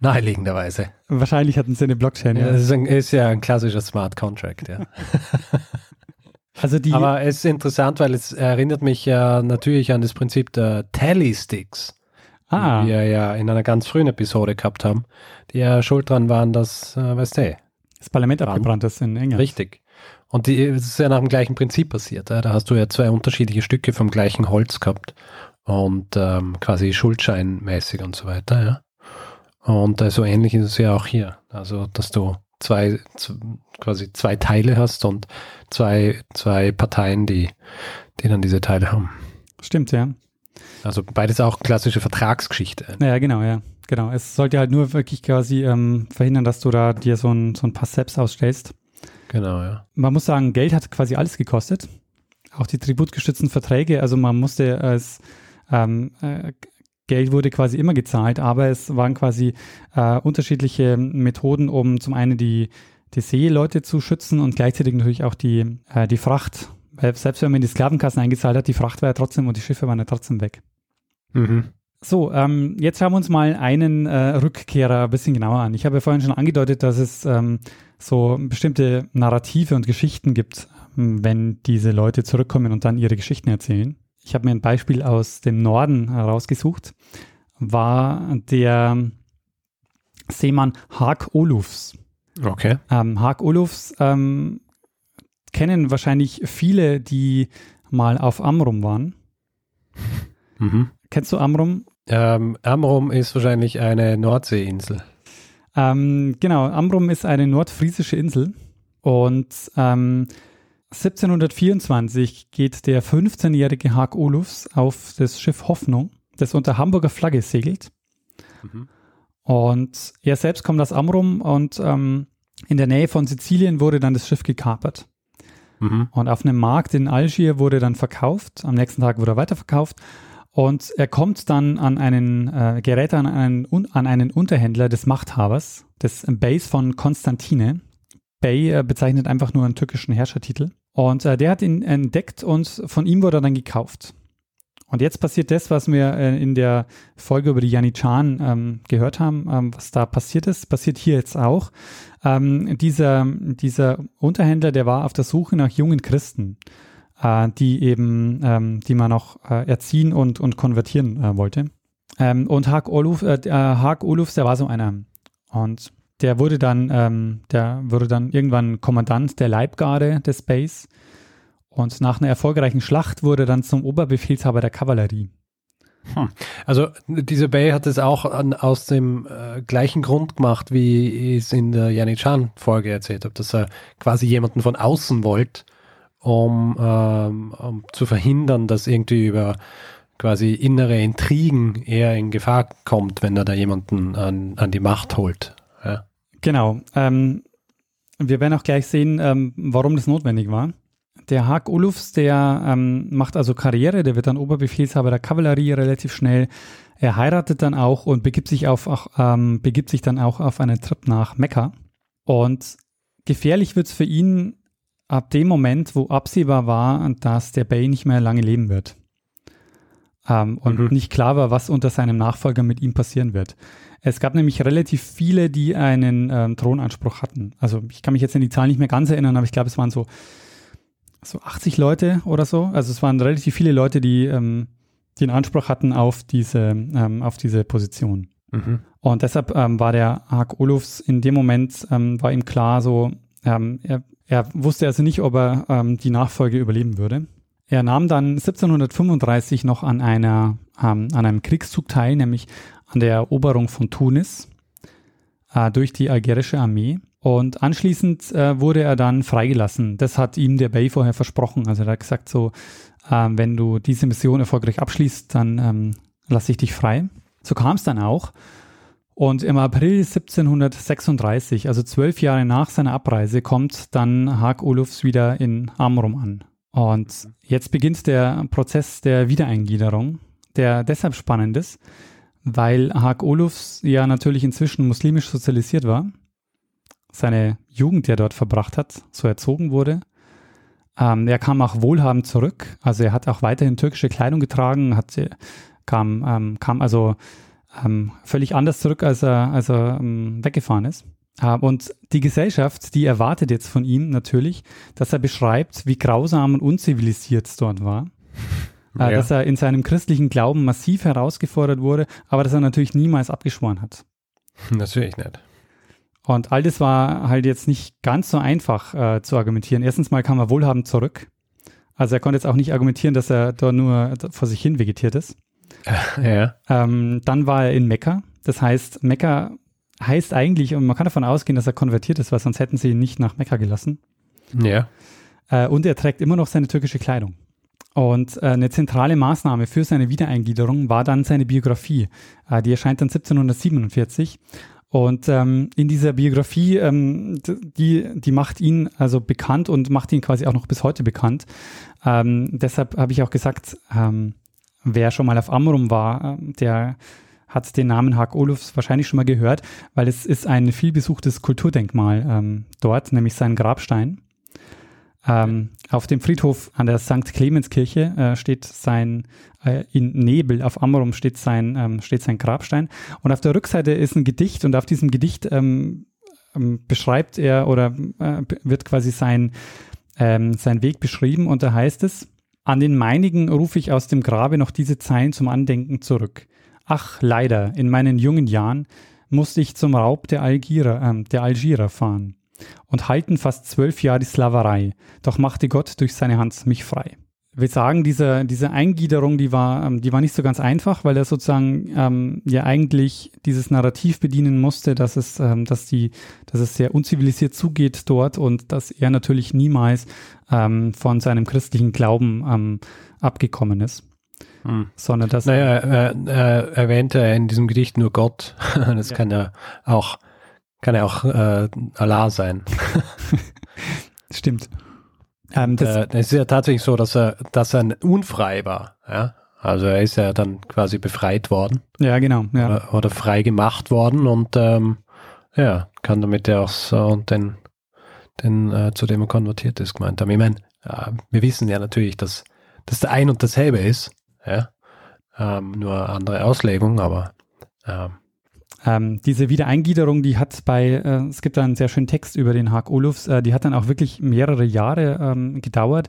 Naheliegenderweise. Wahrscheinlich hatten sie eine Blockchain. Ja, Ja. das ist, ein, ist ja ein klassischer Smart Contract, ja. <laughs> Also die, Aber es ist interessant, weil es erinnert mich ja natürlich an das Prinzip der Tally Sticks, ah, die wir ja in einer ganz frühen Episode gehabt haben, die ja schuld dran waren, dass, äh, weißt du, das Parlament Dran. abgebrannt ist in England. richtig. Und die, es ist ja nach dem gleichen Prinzip passiert. Ja? Da hast du ja zwei unterschiedliche Stücke vom gleichen Holz gehabt und ähm, quasi Schuldscheinmäßig und so weiter, ja. Und äh, so ähnlich ist es ja auch hier. Also, dass du zwei, quasi zwei Teile hast und zwei, zwei Parteien, die, die dann diese Teile haben. Stimmt, ja. Also beides auch klassische Vertragsgeschichte. Ja, genau, ja. Genau. Es sollte halt nur wirklich quasi ähm, verhindern, dass du da dir so ein, so ein Pass selbst ausstellst. Genau, ja. Man muss sagen, Geld hat quasi alles gekostet. Auch die tributgestützten Verträge. Also man musste es, ähm, äh, Geld wurde quasi immer gezahlt, aber es waren quasi äh, unterschiedliche Methoden, um zum einen die, die Seeleute zu schützen und gleichzeitig natürlich auch die, äh, die Fracht. Weil selbst wenn man in die Sklavenkassen eingezahlt hat, die Fracht war ja trotzdem und die Schiffe waren ja trotzdem weg. Mhm. So, ähm, jetzt schauen wir uns mal einen äh, Rückkehrer ein bisschen genauer an. Ich habe ja vorhin schon angedeutet, dass es ähm, so bestimmte Narrative und Geschichten gibt, ähm, wenn diese Leute zurückkommen und dann ihre Geschichten erzählen. Ich habe mir ein Beispiel aus dem Norden herausgesucht, war der Seemann Haag Olufs. Okay. Ähm, Haag Olufs ähm, kennen wahrscheinlich viele, die mal auf Amrum waren. Mhm. Kennst du Amrum? Ähm, Amrum ist wahrscheinlich eine Nordseeinsel. Ähm, genau, Amrum ist eine nordfriesische Insel und ähm, 1724 geht der 15-jährige Haag Olufs auf das Schiff Hoffnung, das unter Hamburger Flagge segelt. Mhm. Und er selbst kommt aus Amrum und ähm, in der Nähe von Sizilien wurde dann das Schiff gekapert. Mhm. Und auf einem Markt in Algier wurde dann verkauft. Am nächsten Tag wurde er weiterverkauft. Und er kommt dann an einen, äh, gerät an einen, un- an einen Unterhändler des Machthabers, des Beys von Konstantine. Bey äh, bezeichnet einfach nur einen türkischen Herrschertitel. Und äh, der hat ihn entdeckt und von ihm wurde er dann gekauft. Und jetzt passiert das, was wir äh, in der Folge über die Janitscharen ähm, gehört haben, ähm, was da passiert ist, passiert hier jetzt auch. Ähm, dieser, dieser Unterhändler, der war auf der Suche nach jungen Christen, äh, die eben, ähm, die man noch äh, erziehen und, und konvertieren äh, wollte. Ähm, und Haag Oluf, äh, äh, Haag Olufs, der war so einer. Und der wurde dann, ähm, der wurde dann irgendwann Kommandant der Leibgarde des Base und nach einer erfolgreichen Schlacht wurde dann zum Oberbefehlshaber der Kavallerie. Hm. Also diese Bay hat es auch an, aus dem äh, gleichen Grund gemacht, wie ich es in der Yanichan-Folge erzählt habe, dass er quasi jemanden von außen wollte, um, ähm, um zu verhindern, dass irgendwie über quasi innere Intrigen eher in Gefahr kommt, wenn er da jemanden an, an die Macht holt. Ja. Genau. Ähm, wir werden auch gleich sehen, ähm, warum das notwendig war. Der Haag Ulufs, der ähm, macht also Karriere, der wird dann Oberbefehlshaber der Kavallerie relativ schnell. Er heiratet dann auch und begibt sich, auf, auch, ähm, begibt sich dann auch auf einen Trip nach Mekka. Und gefährlich wird es für ihn ab dem Moment, wo absehbar war, dass der Bay nicht mehr lange leben wird. Ähm, und mhm. nicht klar war, was unter seinem Nachfolger mit ihm passieren wird. Es gab nämlich relativ viele, die einen ähm, Thronanspruch hatten. Also ich kann mich jetzt an die Zahl nicht mehr ganz erinnern, aber ich glaube, es waren so so 80 Leute oder so. Also es waren relativ viele Leute, die, ähm, die einen Anspruch hatten auf diese, ähm, auf diese Position. Mhm. Und deshalb ähm, war der Hag Olufs in dem Moment, ähm, war ihm klar, so, ähm, er, er wusste also nicht, ob er die Nachfolge überleben würde. Er nahm dann 1735 noch an einer, ähm, an einem Kriegszug teil, nämlich an der Eroberung von Tunis äh, durch die algerische Armee. Und anschließend äh, wurde er dann freigelassen. Das hat ihm der Bay vorher versprochen. Also er hat gesagt, so, äh, wenn du diese Mission erfolgreich abschließt, dann ähm, lasse ich dich frei. So kam es dann auch. Und im April 1736, also zwölf Jahre nach seiner Abreise, kommt dann Haag Olufs wieder in Amrum an. Und jetzt beginnt der Prozess der Wiedereingliederung, der deshalb spannend ist, weil Haag Olufs ja natürlich inzwischen muslimisch sozialisiert war seine Jugend, die er dort verbracht hat, so erzogen wurde. Ähm, er kam auch wohlhabend zurück, also er hat auch weiterhin türkische Kleidung getragen, hat, kam, ähm, kam also ähm, völlig anders zurück, als er, als er ähm, weggefahren ist. Äh, und die Gesellschaft, die erwartet jetzt von ihm natürlich, dass er beschreibt, wie grausam und unzivilisiert es dort war. Äh, <laughs> ja. Dass er in seinem christlichen Glauben massiv herausgefordert wurde, aber dass er natürlich niemals abgeschworen hat. Natürlich nicht. Und all das war halt jetzt nicht ganz so einfach äh, zu argumentieren. Erstens mal kam er wohlhabend zurück. Also er konnte jetzt auch nicht argumentieren, dass er da nur vor sich hin vegetiert ist. <laughs> Ja. Ähm, dann war er in Mekka. Das heißt, Mekka heißt eigentlich, und man kann davon ausgehen, dass er konvertiert ist, weil sonst hätten sie ihn nicht nach Mekka gelassen. Ja. Äh, und er trägt immer noch seine türkische Kleidung. Und äh, eine zentrale Maßnahme für seine Wiedereingliederung war dann seine Biografie. Äh, die erscheint dann 1747 und ähm, in dieser Biografie, ähm, die, die macht ihn also bekannt und macht ihn quasi auch noch bis heute bekannt. Ähm, deshalb habe ich auch gesagt, ähm, wer schon mal auf Amrum war, äh, der hat den Namen Hag Olufs wahrscheinlich schon mal gehört, weil es ist ein vielbesuchtes Kulturdenkmal ähm, dort, nämlich sein Grabstein. Ähm, auf dem Friedhof an der St. Clemenskirche äh, steht sein, äh, in Nebel auf Amrum steht sein, ähm, steht sein Grabstein. Und auf der Rückseite ist ein Gedicht und auf diesem Gedicht ähm, ähm beschreibt er oder äh, wird quasi sein, ähm, sein Weg beschrieben und da heißt es, an den meinigen rufe ich aus dem Grabe noch diese Zeilen zum Andenken zurück. Ach, leider, in meinen jungen Jahren musste ich zum Raub der Algierer, äh, der Algierer fahren und halten fast zwölf Jahre die Sklaverei, doch machte Gott durch seine Hand mich frei. Wir sagen, diese, diese Eingliederung, die war, ähm, die war nicht so ganz einfach, weil er sozusagen ähm, ja eigentlich dieses Narrativ bedienen musste, dass es, ähm, dass die, dass es sehr unzivilisiert zugeht dort und dass er natürlich niemals ähm, von seinem christlichen Glauben ähm, abgekommen ist. Hm. Sondern dass. Naja, er, er erwähnte in diesem Gedicht nur Gott. <laughs> Das ja. kann ja auch kann ja auch äh, Allah sein. <laughs> Stimmt. Ähm, das äh, es ist ja tatsächlich so, dass er, dass er unfrei war. Ja? Also er ist ja dann quasi befreit worden. Ja, genau. Ja. Oder, oder frei gemacht worden und ähm, ja, kann damit ja auch so den, den äh, zu dem er konvertiert ist, gemeint haben. Ich meine, äh, wir wissen ja natürlich, dass das ein und dasselbe ist. Ja? Ähm, nur andere Auslegung, aber ähm, ähm, diese Wiedereingliederung, die hat bei, äh, es gibt da einen sehr schönen Text über den Haag Olufs, äh, die hat dann auch wirklich mehrere Jahre ähm, gedauert.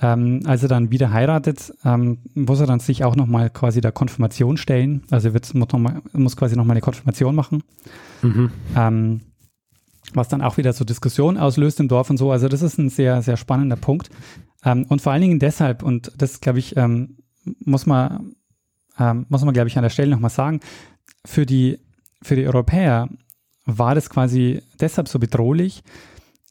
Ähm, als er dann wieder heiratet, ähm, muss er dann sich auch nochmal quasi der Konfirmation stellen. Also er wird, muss, noch mal, muss quasi nochmal eine Konfirmation machen. Mhm. Was dann auch wieder so Diskussionen auslöst im Dorf und so. Also das ist ein sehr, sehr spannender Punkt. Ähm, und vor allen Dingen deshalb, und das glaube ich, ähm, muss man, ähm, muss man, glaube ich, an der Stelle nochmal sagen, für die, für die Europäer war das quasi deshalb so bedrohlich,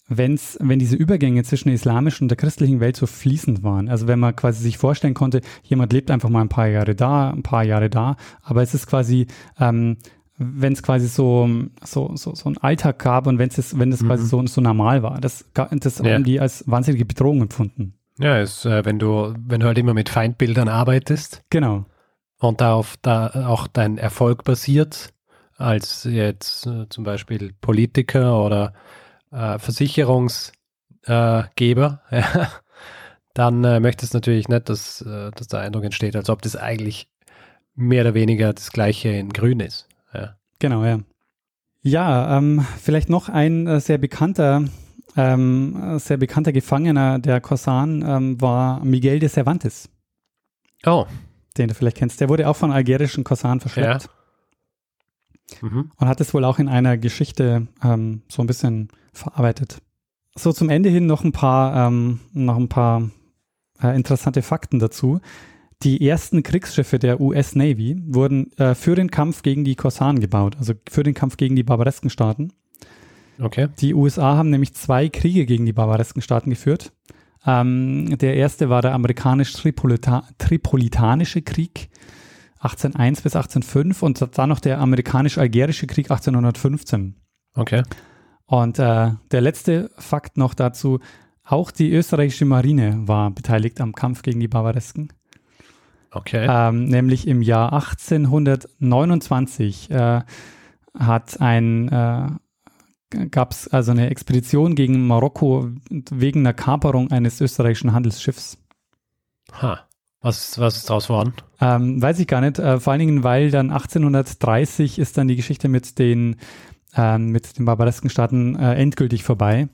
wenn's, wenn diese Übergänge zwischen der islamischen und der christlichen Welt so fließend waren. Also wenn man quasi sich vorstellen konnte, jemand lebt einfach mal ein paar Jahre da, ein paar Jahre da, aber es ist quasi, ähm, wenn es quasi so, so, so, so einen Alltag gab und wenn's das, wenn das mhm. quasi so, so normal war, das, das ja. haben die als wahnsinnige Bedrohung empfunden. Ja, ist, äh, wenn du, wenn du halt immer mit Feindbildern arbeitest. Genau. Und darauf da auch dein Erfolg basiert, als jetzt äh, zum Beispiel Politiker oder äh, Versicherungsgeber, äh, <laughs> dann äh, möchtest du natürlich nicht, dass, äh, dass der Eindruck entsteht, als ob das eigentlich mehr oder weniger das gleiche in Grün ist. Ja. Genau, ja. Ja, ähm, vielleicht noch ein sehr bekannter, ähm, sehr bekannter Gefangener der Corsan ähm, war Miguel de Cervantes. Oh. Den du vielleicht kennst. Der wurde auch von algerischen Corsan verschleppt. Ja. Mhm. Und hat es wohl auch in einer Geschichte ähm, so ein bisschen verarbeitet. So zum Ende hin noch ein paar, ähm, noch ein paar äh, interessante Fakten dazu. Die ersten Kriegsschiffe der US Navy wurden äh, für den Kampf gegen die Korsaren gebaut, also für den Kampf gegen die barbaresken Staaten. Okay. Die USA haben nämlich zwei Kriege gegen die barbaresken Staaten geführt. Ähm, der erste war der amerikanisch-tripolitanische Krieg 1801 bis 1805 und dann noch der amerikanisch-algerische Krieg 1815. Okay. Und äh, der letzte Fakt noch dazu, auch die österreichische Marine war beteiligt am Kampf gegen die Barbaresken. Okay. Ähm, nämlich im Jahr 1829 äh, hat ein äh, gab es also eine Expedition gegen Marokko wegen einer Kaperung eines österreichischen Handelsschiffs. Ha. Was, was ist daraus geworden? Ähm, weiß ich gar nicht. Äh, vor allen Dingen, weil dann 1830 ist dann die Geschichte mit den, äh, mit den barbaresken Staaten äh, endgültig vorbei.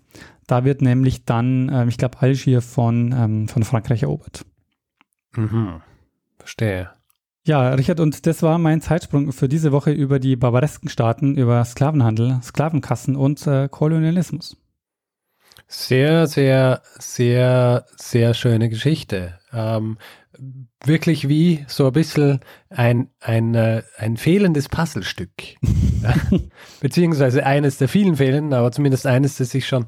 Da wird nämlich dann, ähm, ich glaube, Algier von, ähm, von Frankreich erobert. Mhm. Verstehe. Ja, Richard, und das war mein Zeitsprung für diese Woche über die barbaresken Staaten, über Sklavenhandel, Sklavenkassen und äh, Kolonialismus. Sehr, sehr, sehr, sehr schöne Geschichte. Ähm, wirklich wie so ein bisschen ein, ein, äh, ein fehlendes Puzzlestück. <laughs> <laughs> Beziehungsweise eines der vielen fehlenden, aber zumindest eines, das sich schon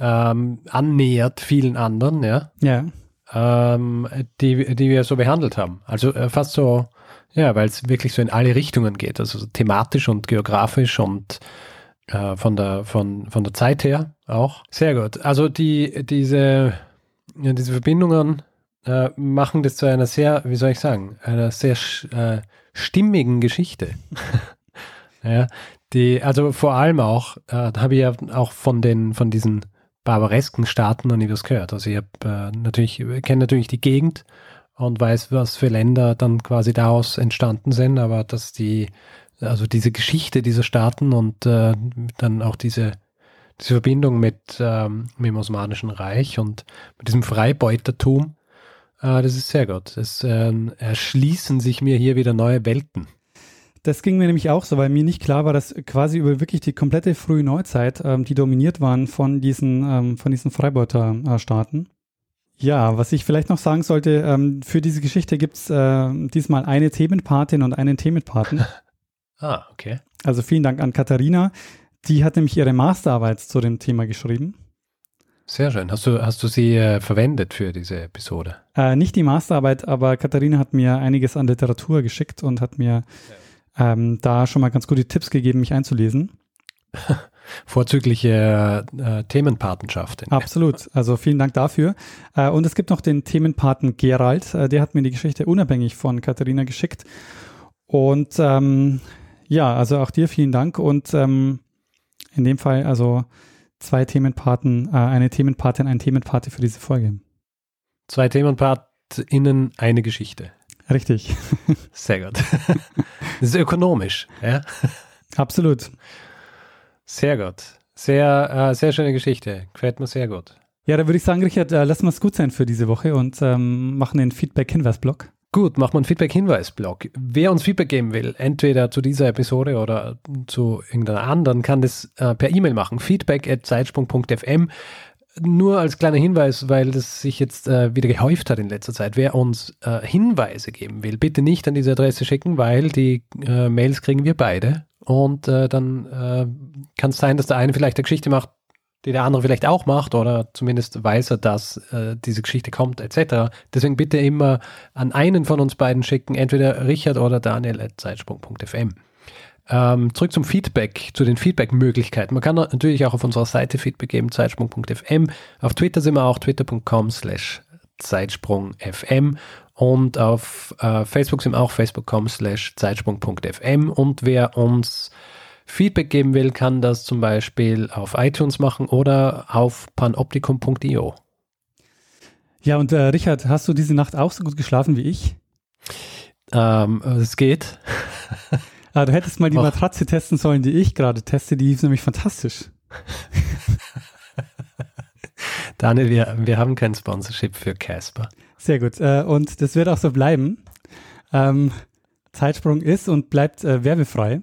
ähm, annähert vielen anderen, ja. Ja ähm, die, die wir so behandelt haben. Also äh, fast so, ja, weil es wirklich so in alle Richtungen geht, also so thematisch und geografisch und äh, von, der, von, von der Zeit her auch. Sehr gut. Also die, diese, ja, diese Verbindungen äh, machen das zu einer sehr, wie soll ich sagen, einer sehr äh, stimmigen Geschichte. <laughs> ja, die, also vor allem auch, äh, habe ich ja auch von den, von diesen barbaresken Staaten noch nie was gehört. Also ich habe äh, natürlich, kenne natürlich die Gegend und weiß, was für Länder dann quasi daraus entstanden sind, aber dass die, also diese Geschichte dieser Staaten und äh, dann auch diese, diese Verbindung mit, ähm, mit dem Osmanischen Reich und mit diesem Freibeutertum, äh, das ist sehr gut. Es äh, erschließen sich mir hier wieder neue Welten. Das ging mir nämlich auch so, weil mir nicht klar war, dass quasi über wirklich die komplette frühe Neuzeit, ähm, die dominiert waren von diesen, ähm, von diesen Freibeuter-Staaten. Ja, was ich vielleicht noch sagen sollte, ähm, für diese Geschichte gibt es äh, diesmal eine Themenpatin und einen Themenpaten. <laughs> ah, okay. Also vielen Dank an Katharina. Die hat nämlich ihre Masterarbeit zu dem Thema geschrieben. Sehr schön. Hast du, hast du sie äh, verwendet für diese Episode? Äh, nicht die Masterarbeit, aber Katharina hat mir einiges an Literatur geschickt und hat mir ja ähm, da schon mal ganz gute Tipps gegeben, mich einzulesen. <laughs> Vorzügliche äh, Themenpatenschaft. Absolut. Also vielen Dank dafür. Äh, und es gibt noch den Themenpaten Gerald. Äh, der hat mir die Geschichte unabhängig von Katharina geschickt. Und ähm, ja, also auch dir vielen Dank. Und ähm, in dem Fall also zwei Themenpaten, äh, eine Themenpatin, ein Themenpate für diese Folge. Zwei ThemenpatInnen, eine Geschichte. Richtig. Sehr gut. <laughs> Das ist ökonomisch, ja? Absolut. Sehr gut. Sehr, äh, sehr schöne Geschichte. Gefällt mir sehr gut. Ja, da würde ich sagen, Richard, äh, lassen wir es gut sein für diese Woche und ähm, machen den Feedback-Hinweis-Block. Gut, machen wir einen Feedback-Hinweis-Blog. Wer uns Feedback geben will, entweder zu dieser Episode oder zu irgendeiner anderen, kann das äh, per E-Mail machen. feedback.zeitsprung.fm. Nur als kleiner Hinweis, weil das sich jetzt äh, wieder gehäuft hat in letzter Zeit. Wer uns äh, Hinweise geben will, bitte nicht an diese Adresse schicken, weil die äh, Mails kriegen wir beide. Und äh, dann äh, kann es sein, dass der eine vielleicht eine Geschichte macht, die der andere vielleicht auch macht oder zumindest weiß er, dass äh, diese Geschichte kommt, etc. Deswegen bitte immer an einen von uns beiden schicken, entweder Richard oder Daniel at zeitsprung.fm. Ähm, zurück zum Feedback, zu den Feedback-Möglichkeiten. Man kann natürlich auch auf unserer Seite Feedback geben, zeitsprung.fm. Auf Twitter sind wir auch twitter.com slash zeitsprung.fm und auf äh, Facebook sind wir auch facebook.com slash zeitsprung.fm und wer uns Feedback geben will, kann das zum Beispiel auf iTunes machen oder auf panoptikum.io. Ja, und äh, Richard, hast du diese Nacht auch so gut geschlafen wie ich? Ähm, es geht. <laughs> ah, du hättest mal die Och. Matratze testen sollen, die ich gerade teste. Die ist nämlich fantastisch. <laughs> Daniel, wir, wir haben kein Sponsorship für Casper. Sehr gut. Äh, und das wird auch so bleiben. Ähm, Zeitsprung ist und bleibt äh, werbefrei.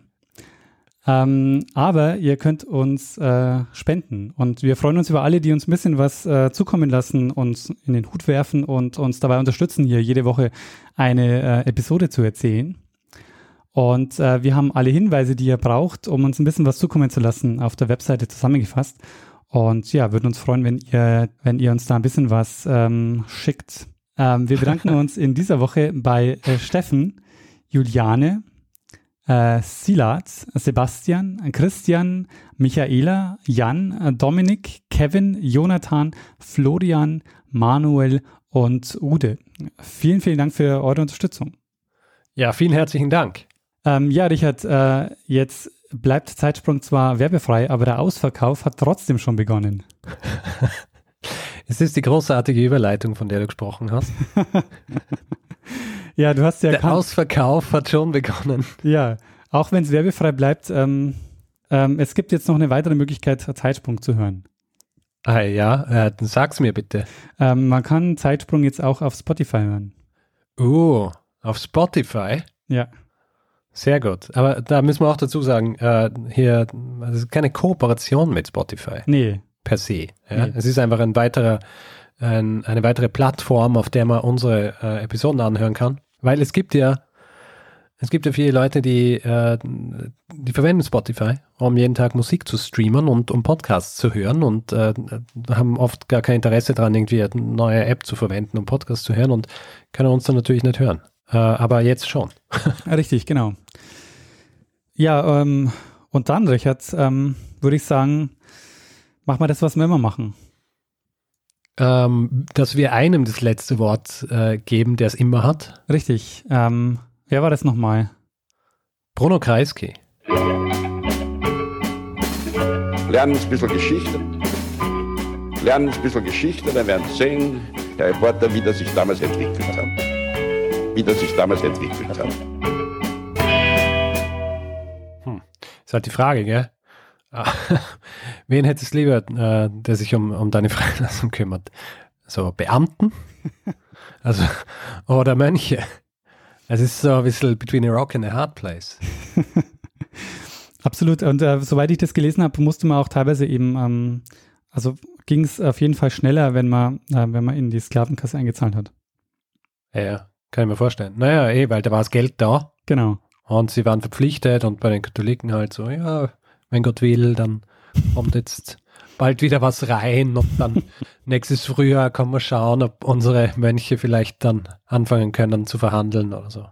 Ähm, aber ihr könnt uns äh, spenden und wir freuen uns über alle, die uns ein bisschen was zukommen lassen, uns in den Hut werfen und uns dabei unterstützen, hier jede Woche eine Episode zu erzählen. Und äh, wir haben alle Hinweise, die ihr braucht, um uns ein bisschen was zukommen zu lassen, auf der Webseite zusammengefasst. Und ja, würden uns freuen, wenn ihr, wenn ihr uns da ein bisschen was ähm, schickt. Ähm, wir bedanken <laughs> uns in dieser Woche bei äh, Steffen, Juliane, äh, Silat, Sebastian, Christian, Michaela, Jan, Dominik, Kevin, Jonathan, Florian, Manuel und Ude. Vielen, vielen Dank für eure Unterstützung. Ja, vielen herzlichen Dank. Ähm, ja, Richard, äh, jetzt bleibt Zeitsprung zwar werbefrei, aber der Ausverkauf hat trotzdem schon begonnen. <laughs> es ist die großartige Überleitung, von der du gesprochen hast. <laughs> Ja, du hast ja. Der Ausverkauf hat schon begonnen. Ja, auch wenn es werbefrei bleibt, ähm, ähm, es gibt jetzt noch eine weitere Möglichkeit, Zeitsprung zu hören. Ah ja, äh, dann sag's mir bitte. Ähm, man kann Zeitsprung jetzt auch auf Spotify hören. Oh, auf Spotify? Ja. Sehr gut. Aber da müssen wir auch dazu sagen, äh, hier, das ist keine Kooperation mit Spotify. Nee. Per se. Ja? Nee. Es ist einfach ein weiterer, ein, eine weitere Plattform, auf der man unsere äh, Episoden anhören kann. Weil es gibt ja, es gibt ja viele Leute, die, äh, die verwenden Spotify, um jeden Tag Musik zu streamen und um Podcasts zu hören und äh, haben oft gar kein Interesse daran, irgendwie eine neue App zu verwenden, um Podcasts zu hören und können uns dann natürlich nicht hören. Äh, aber jetzt schon. <laughs> Richtig, genau. Ja, ähm, und dann, Richard, ähm, würde ich sagen, mach mal das, was wir immer machen ähm, dass wir einem das letzte Wort äh, geben, der es immer hat. Richtig. Ähm, wer war das nochmal? Bruno Kreisky. Lernen ein bisschen Geschichte. Lernen ein bisschen Geschichte, dann werden Sie sehen, Herr Reporter, wie das sich damals entwickelt hat. Wie das sich damals entwickelt hat. Hm. Ist halt die Frage, gell? <laughs> Wen hättest du lieber, äh, der sich um, um deine Freilassung kümmert? So Beamten? <laughs> also, oder Mönche? Es ist so ein bisschen between a rock and a hard place. <laughs> Absolut. Und äh, soweit ich das gelesen habe, musste man auch teilweise eben, ähm, also ging es auf jeden Fall schneller, wenn man, äh, wenn man in die Sklavenkasse eingezahlt hat. Ja, ja, kann ich mir vorstellen. Naja, eh, weil da war das Geld da. Genau. Und sie waren verpflichtet und bei den Katholiken halt so, ja, wenn Gott will, dann kommt jetzt bald wieder was rein und dann <laughs> nächstes Frühjahr kann man schauen, ob unsere Mönche vielleicht dann anfangen können zu verhandeln oder so.